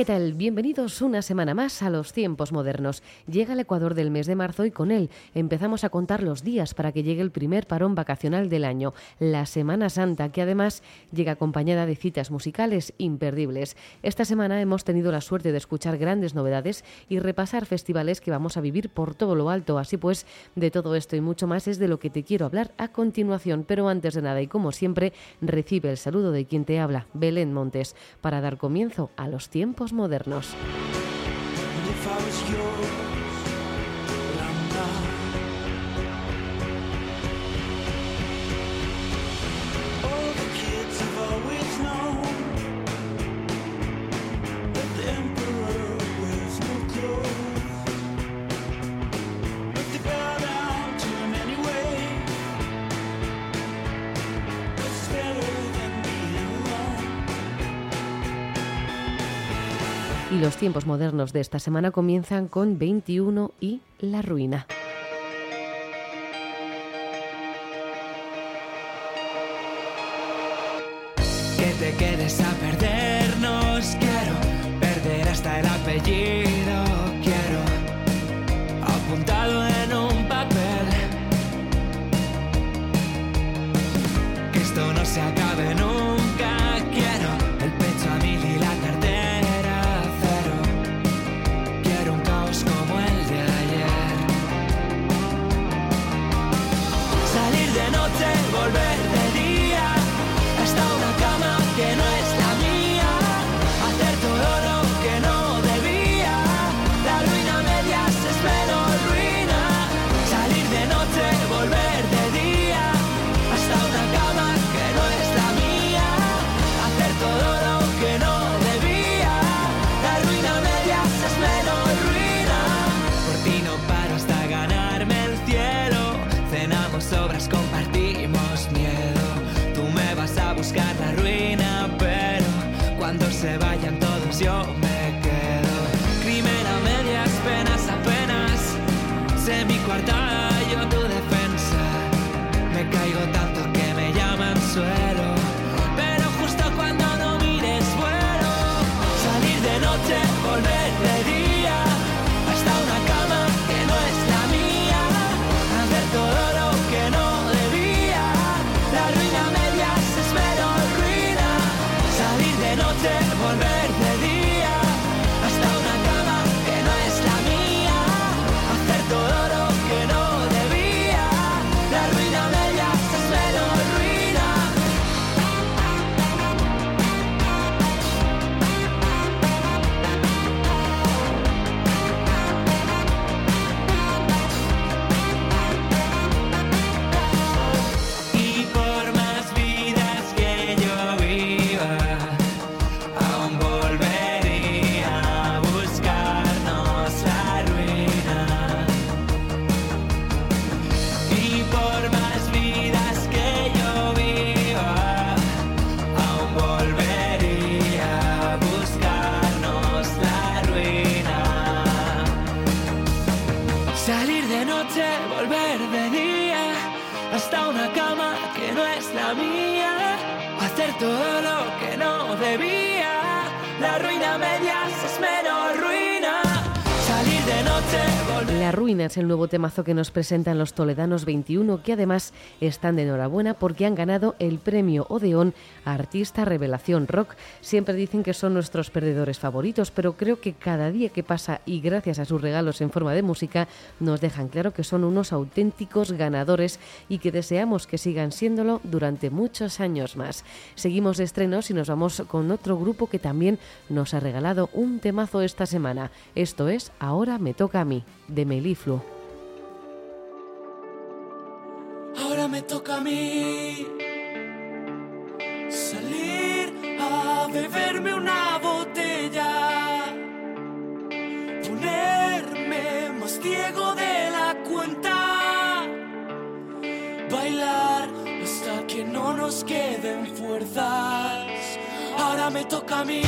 ¿Qué tal? Bienvenidos una semana más a los tiempos modernos. Llega el Ecuador del mes de marzo y con él empezamos a contar los días para que llegue el primer parón vacacional del año, la Semana Santa, que además llega acompañada de citas musicales imperdibles. Esta semana hemos tenido la suerte de escuchar grandes novedades y repasar festivales que vamos a vivir por todo lo alto. Así pues, de todo esto y mucho más es de lo que te quiero hablar a continuación. Pero antes de nada y como siempre, recibe el saludo de quien te habla, Belén Montes, para dar comienzo a los tiempos modernos. Los tiempos modernos de esta semana comienzan con 21 y La Ruina. Noche, volver de día, hasta una cama que no es la mía. Hacer todo lo que no debía. La ruina a medias es La ruina es el nuevo temazo que nos presentan los Toledanos 21, que además están de enhorabuena porque han ganado el premio Odeón Artista Revelación Rock. Siempre dicen que son nuestros perdedores favoritos, pero creo que cada día que pasa y gracias a sus regalos en forma de música nos dejan claro que son unos auténticos ganadores y que deseamos que sigan siéndolo durante muchos años más. Seguimos de estrenos y nos vamos con otro grupo que también nos ha regalado un temazo esta semana. Esto es Ahora me toca a mí de Melifluo. Ahora me toca a mí salir a beberme una botella, ponerme más ciego de la cuenta, bailar hasta que no nos queden fuerzas. Ahora me toca a mí.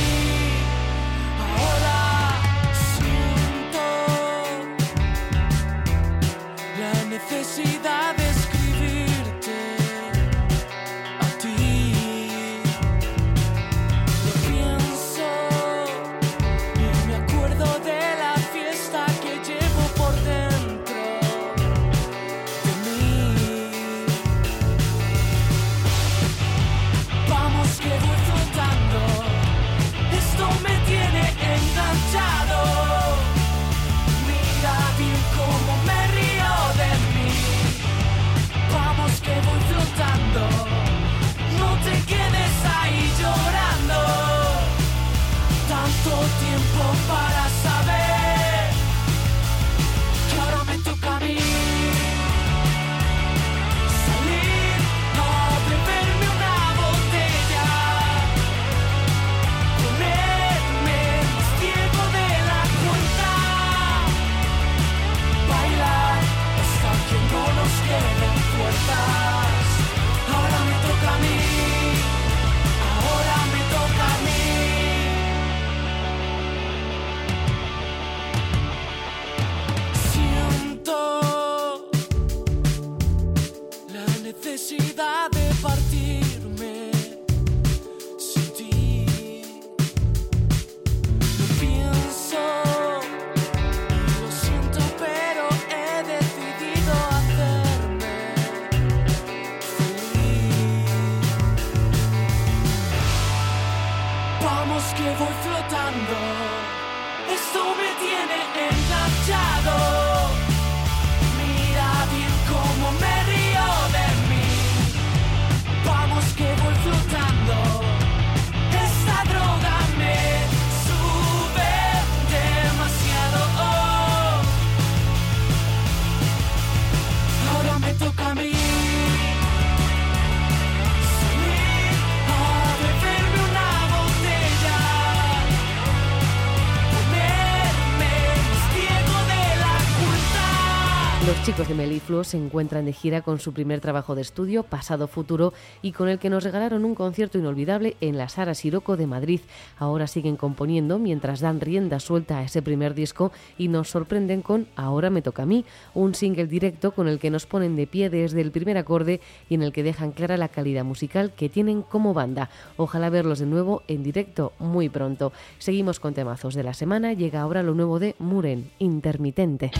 Los chicos de Melifluo se encuentran de gira con su primer trabajo de estudio, Pasado Futuro, y con el que nos regalaron un concierto inolvidable en la Sara Siroco de Madrid. Ahora siguen componiendo mientras dan rienda suelta a ese primer disco y nos sorprenden con Ahora me toca a mí, un single directo con el que nos ponen de pie desde el primer acorde y en el que dejan clara la calidad musical que tienen como banda. Ojalá verlos de nuevo en directo muy pronto. Seguimos con temazos de la semana, llega ahora lo nuevo de Muren, Intermitente.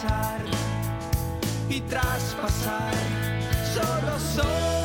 Colapsar y traspasar. Solo soy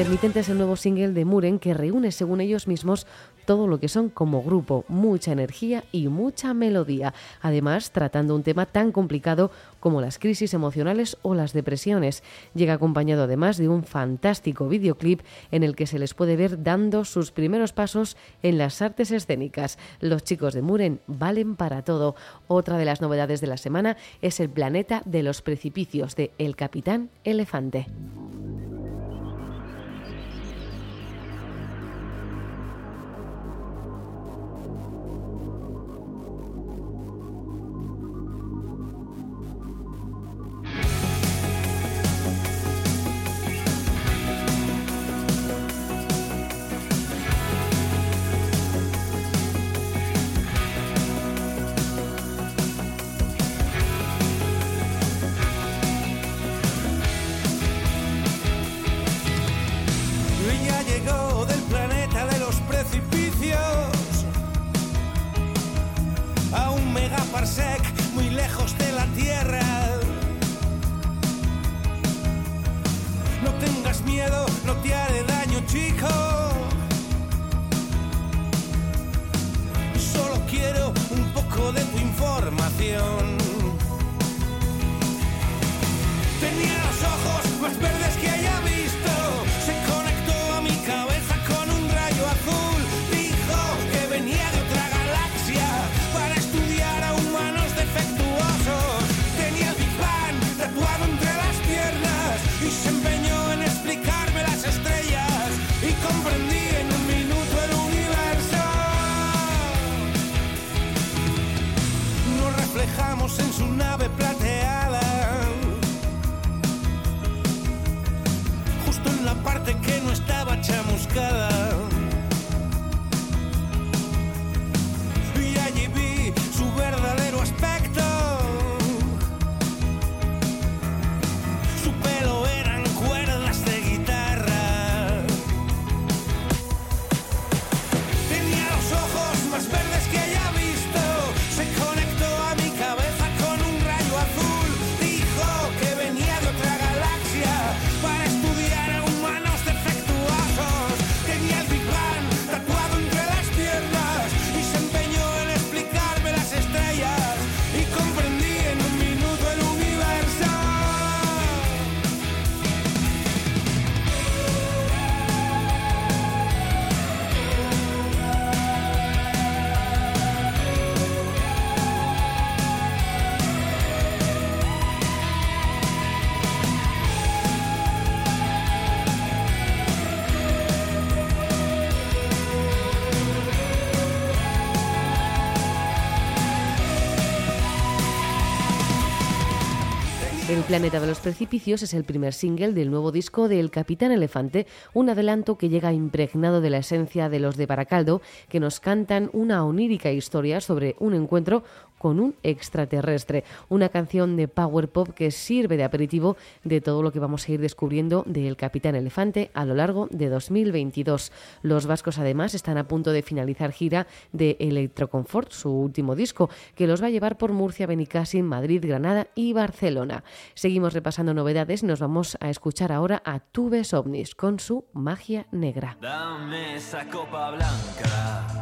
Intermitente es el nuevo single de Muren que reúne, según ellos mismos, todo lo que son como grupo, mucha energía y mucha melodía. Además, tratando un tema tan complicado como las crisis emocionales o las depresiones. Llega acompañado además de un fantástico videoclip en el que se les puede ver dando sus primeros pasos en las artes escénicas. Los chicos de Muren valen para todo. Otra de las novedades de la semana es el planeta de los precipicios de El Capitán Elefante. canción estaba planeta de los precipicios es el primer single del nuevo disco de El Capitán Elefante, un adelanto que llega impregnado de la esencia de los de Baracaldo, que nos cantan una onírica historia sobre un encuentro con un extraterrestre, una canción de power pop que sirve de aperitivo de todo lo que vamos a ir descubriendo de El Capitán Elefante a lo largo de 2022. Los vascos además están a punto de finalizar gira de Electroconfort, su último disco, que los va a llevar por Murcia, Benicassim, Madrid, Granada y Barcelona. Seguimos repasando novedades nos vamos a escuchar ahora a Tubes OVNIs con su magia negra. Dame esa copa blanca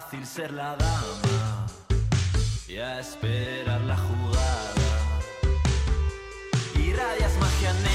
fácil ser la dama y a esperar la jugada. Irradias magia negra,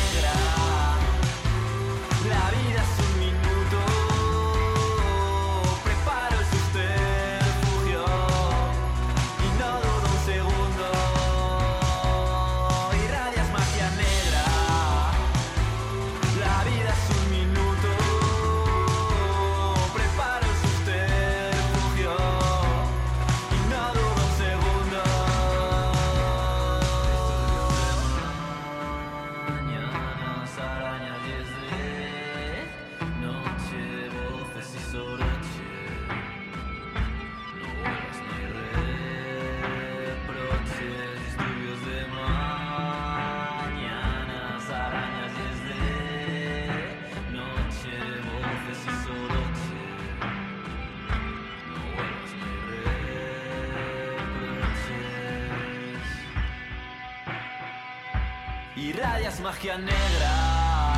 Irradias magia negra.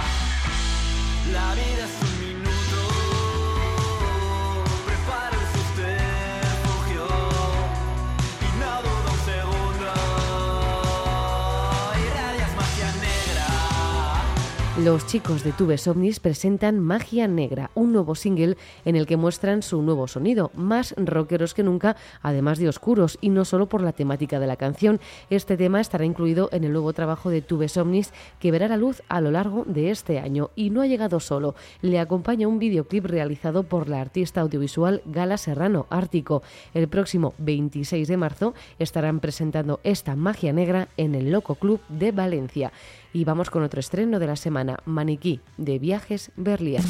La vida es un Los chicos de Tubes Ovnis presentan Magia Negra, un nuevo single en el que muestran su nuevo sonido, más rockeros que nunca, además de oscuros, y no solo por la temática de la canción. Este tema estará incluido en el nuevo trabajo de Tubes Ovnis que verá la luz a lo largo de este año. Y no ha llegado solo, le acompaña un videoclip realizado por la artista audiovisual Gala Serrano, Ártico. El próximo 26 de marzo estarán presentando esta Magia Negra en el Loco Club de Valencia. Y vamos con otro estreno de la semana, Maniquí, de Viajes Berlier.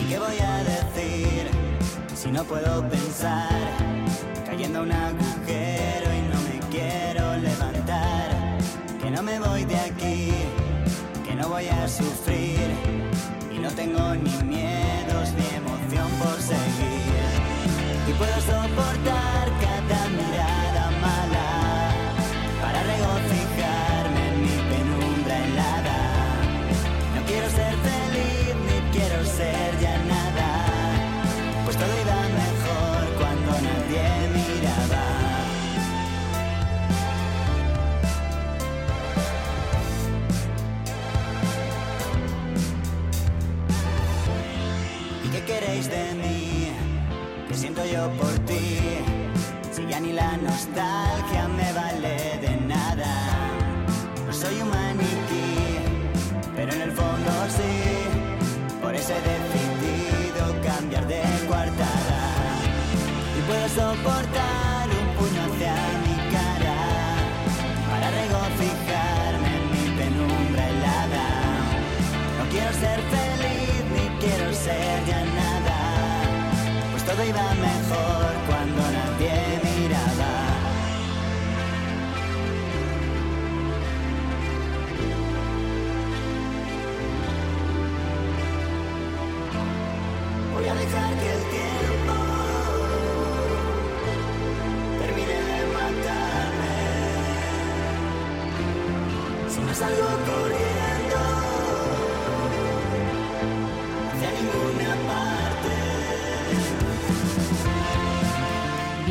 ¿Y qué voy a decir si no puedo pensar? Cayendo a un que no Y puedo soportar un puño hacia mi cara para regocijarme en mi penumbra helada. No quiero ser feliz ni quiero ser ya nada, pues todo iba mejor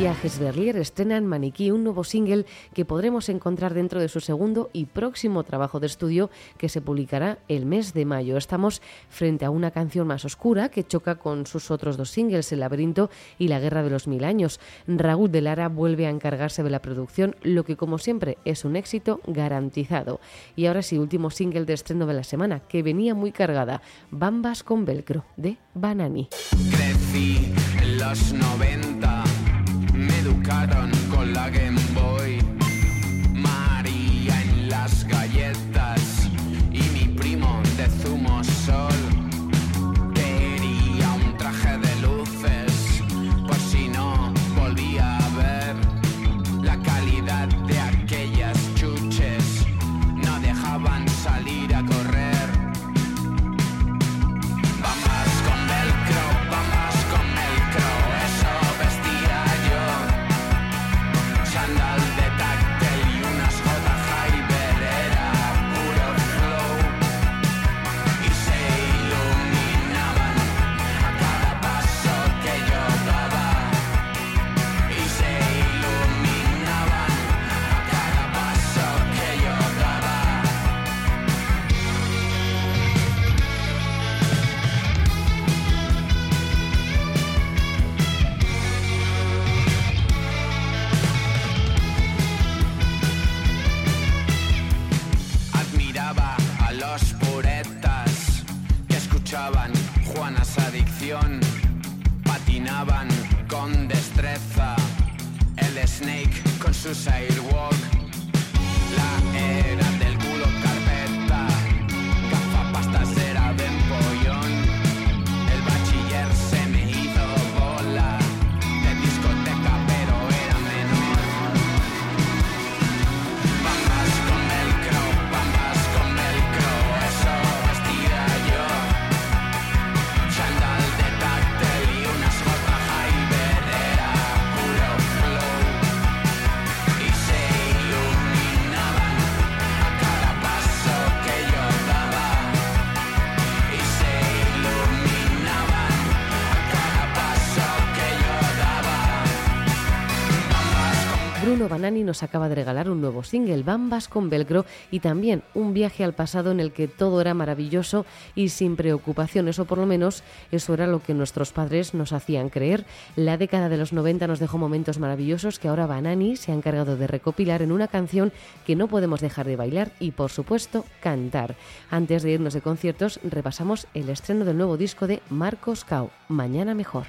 Viajes Berlier estrenan Maniquí, un nuevo single que podremos encontrar dentro de su segundo y próximo trabajo de estudio que se publicará el mes de mayo. Estamos frente a una canción más oscura que choca con sus otros dos singles, El laberinto y La guerra de los mil años. Raúl de Lara vuelve a encargarse de la producción, lo que como siempre es un éxito garantizado. Y ahora sí, último single de estreno de la semana, que venía muy cargada, Bambas con velcro, de Banani. Crecí en los 90, me educaron con la Game society. Banani nos acaba de regalar un nuevo single, Bambas con Velcro, y también un viaje al pasado en el que todo era maravilloso y sin preocupaciones, o por lo menos eso era lo que nuestros padres nos hacían creer. La década de los 90 nos dejó momentos maravillosos que ahora Banani se ha encargado de recopilar en una canción que no podemos dejar de bailar y, por supuesto, cantar. Antes de irnos de conciertos, repasamos el estreno del nuevo disco de Marcos Cao, Mañana Mejor.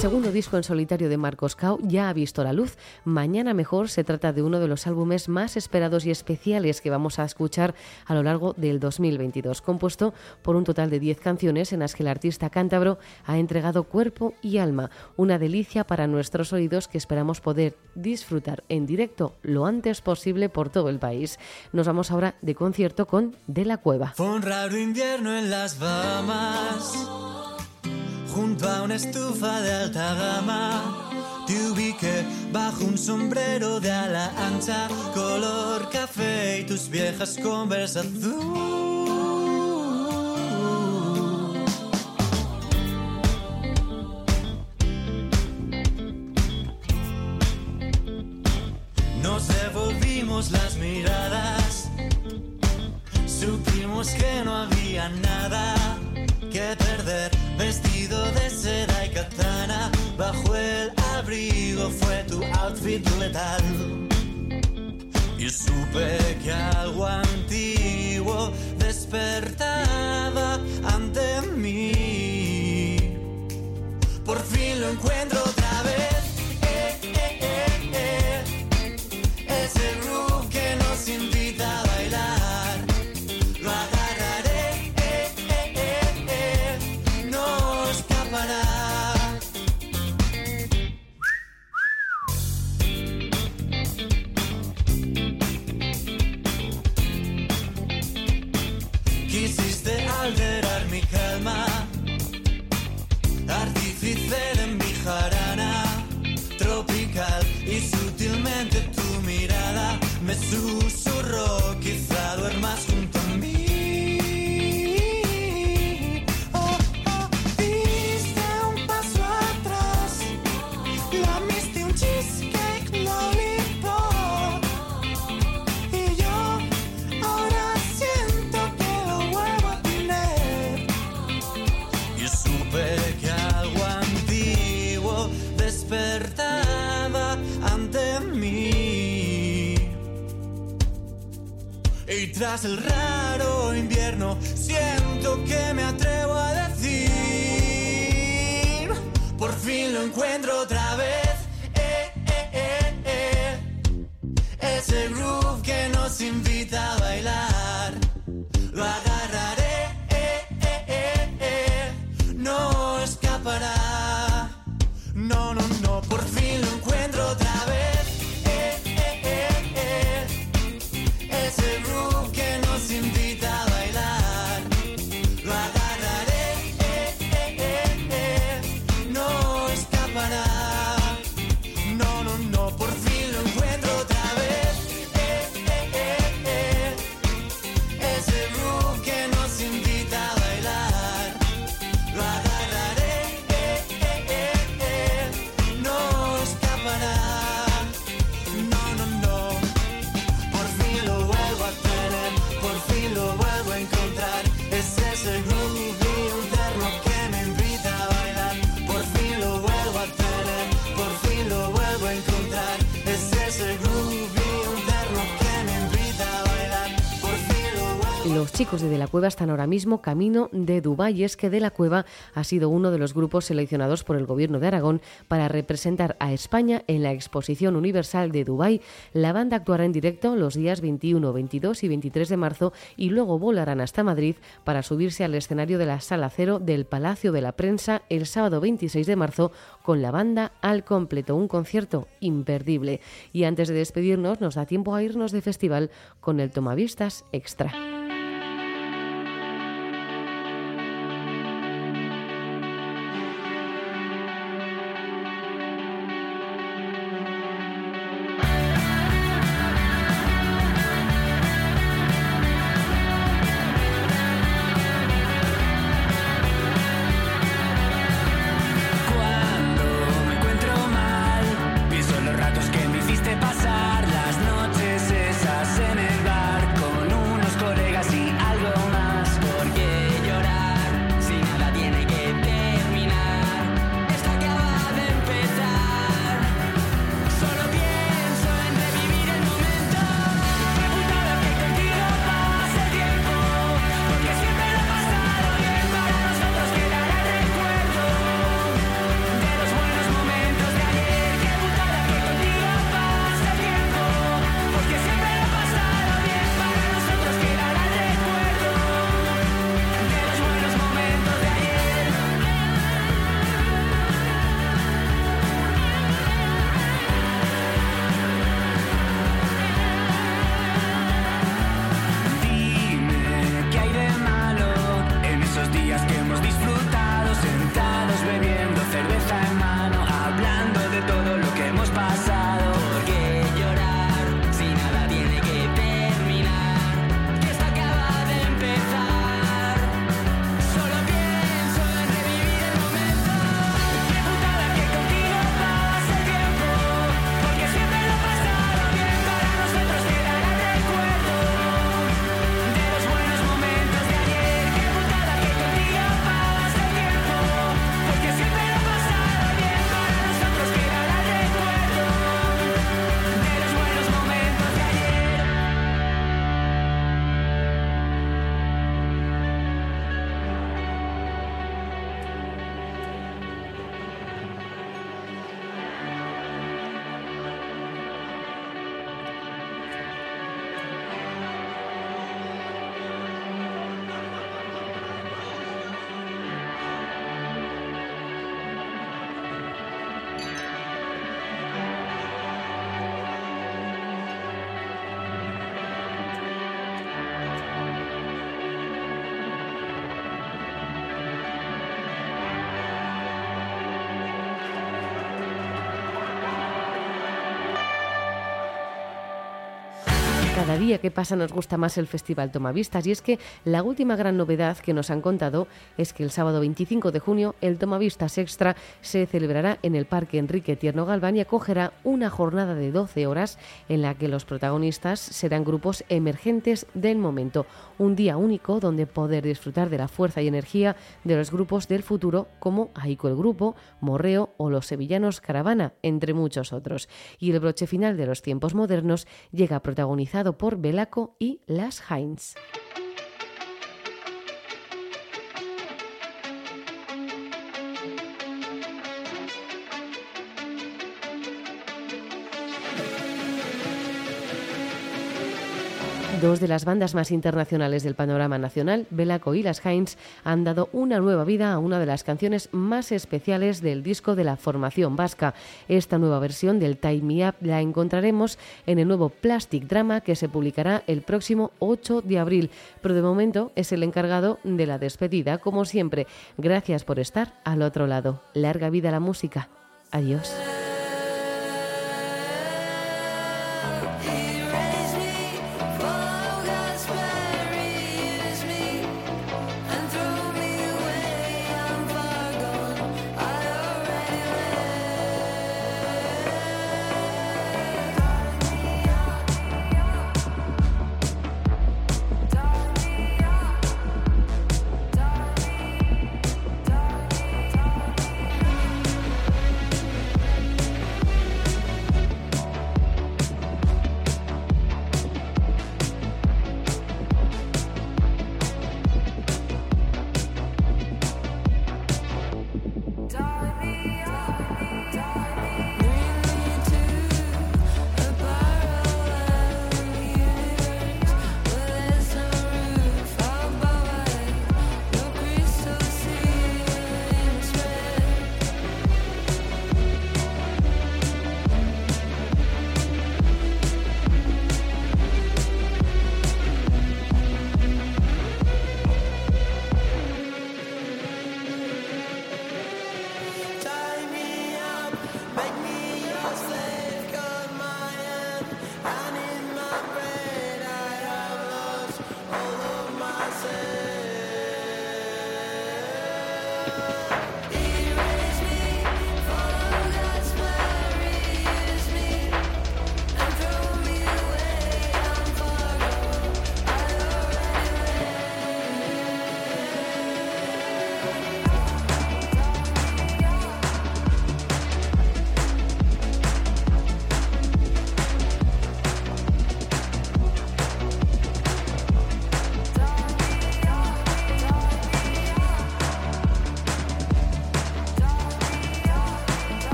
Segundo disco en solitario de Marcos Cao ya ha visto la luz. Mañana Mejor se trata de uno de los álbumes más esperados y especiales que vamos a escuchar a lo largo del 2022, compuesto por un total de 10 canciones en las que el artista cántabro ha entregado cuerpo y alma, una delicia para nuestros oídos que esperamos poder disfrutar en directo lo antes posible por todo el país. Nos vamos ahora de concierto con De la Cueva. Fue un raro invierno en las Bahamas, junto a una estufa de alta gama. Te ubiqué bajo un sombrero de ala ancha, color café y tus viejas conversas azul. Nos devolvimos las miradas, supimos que no había nada que perder. Vestido de seda y katana, bajo el abrigo fue tu outfit letal. Y supe que algo antiguo despertaba ante mí. Por fin lo encuentro Tras el raro invierno, siento que me atrevo a decir, por fin lo encuentro otra vez. Eh, eh, eh, eh. Ese groove que nos invita a bailar, Los chicos de De la Cueva están ahora mismo camino de Dubái es que De la Cueva ha sido uno de los grupos seleccionados por el Gobierno de Aragón para representar a España en la Exposición Universal de Dubái. La banda actuará en directo los días 21, 22 y 23 de marzo y luego volarán hasta Madrid para subirse al escenario de la Sala Cero del Palacio de la Prensa el sábado 26 de marzo con la banda al completo, un concierto imperdible. Y antes de despedirnos nos da tiempo a irnos de festival con el Tomavistas Extra. Cada día que pasa nos gusta más el Festival Tomavistas y es que la última gran novedad que nos han contado es que el sábado 25 de junio el Tomavistas Extra se celebrará en el Parque Enrique Tierno Galván y acogerá una jornada de 12 horas en la que los protagonistas serán grupos emergentes del momento. Un día único donde poder disfrutar de la fuerza y energía de los grupos del futuro como Aiko el Grupo, Morreo o los sevillanos Caravana, entre muchos otros. Y el broche final de los tiempos modernos llega protagonizado por Belaco y Las Heinz. Dos de las bandas más internacionales del panorama nacional, Belaco y las Heinz, han dado una nueva vida a una de las canciones más especiales del disco de la formación vasca. Esta nueva versión del Time Me Up la encontraremos en el nuevo Plastic Drama que se publicará el próximo 8 de abril, pero de momento es el encargado de la despedida. Como siempre, gracias por estar al otro lado. Larga vida la música. Adiós.